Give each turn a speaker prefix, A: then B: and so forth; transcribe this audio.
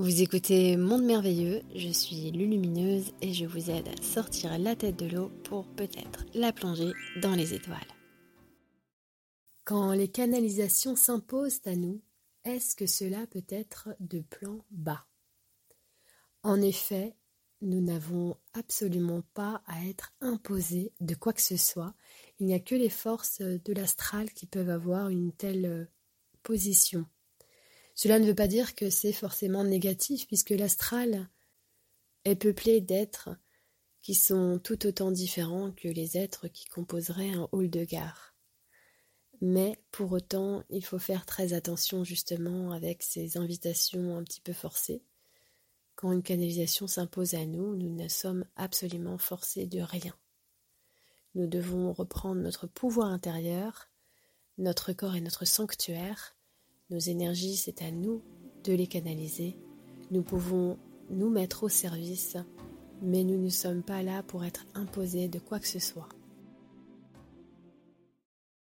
A: Vous écoutez Monde Merveilleux, je suis Lulumineuse et je vous aide à sortir la tête de l'eau pour peut-être la plonger dans les étoiles. Quand les canalisations s'imposent à nous, est-ce que cela peut être de plan bas En effet, nous n'avons absolument pas à être imposés de quoi que ce soit. Il n'y a que les forces de l'astral qui peuvent avoir une telle position. Cela ne veut pas dire que c'est forcément négatif, puisque l'astral est peuplé d'êtres qui sont tout autant différents que les êtres qui composeraient un hall de gare. Mais pour autant, il faut faire très attention justement avec ces invitations un petit peu forcées. Quand une canalisation s'impose à nous, nous ne sommes absolument forcés de rien. Nous devons reprendre notre pouvoir intérieur, notre corps est notre sanctuaire, nos énergies, c'est à nous de les canaliser. Nous pouvons nous mettre au service, mais nous ne sommes pas là pour être imposés de quoi que ce soit.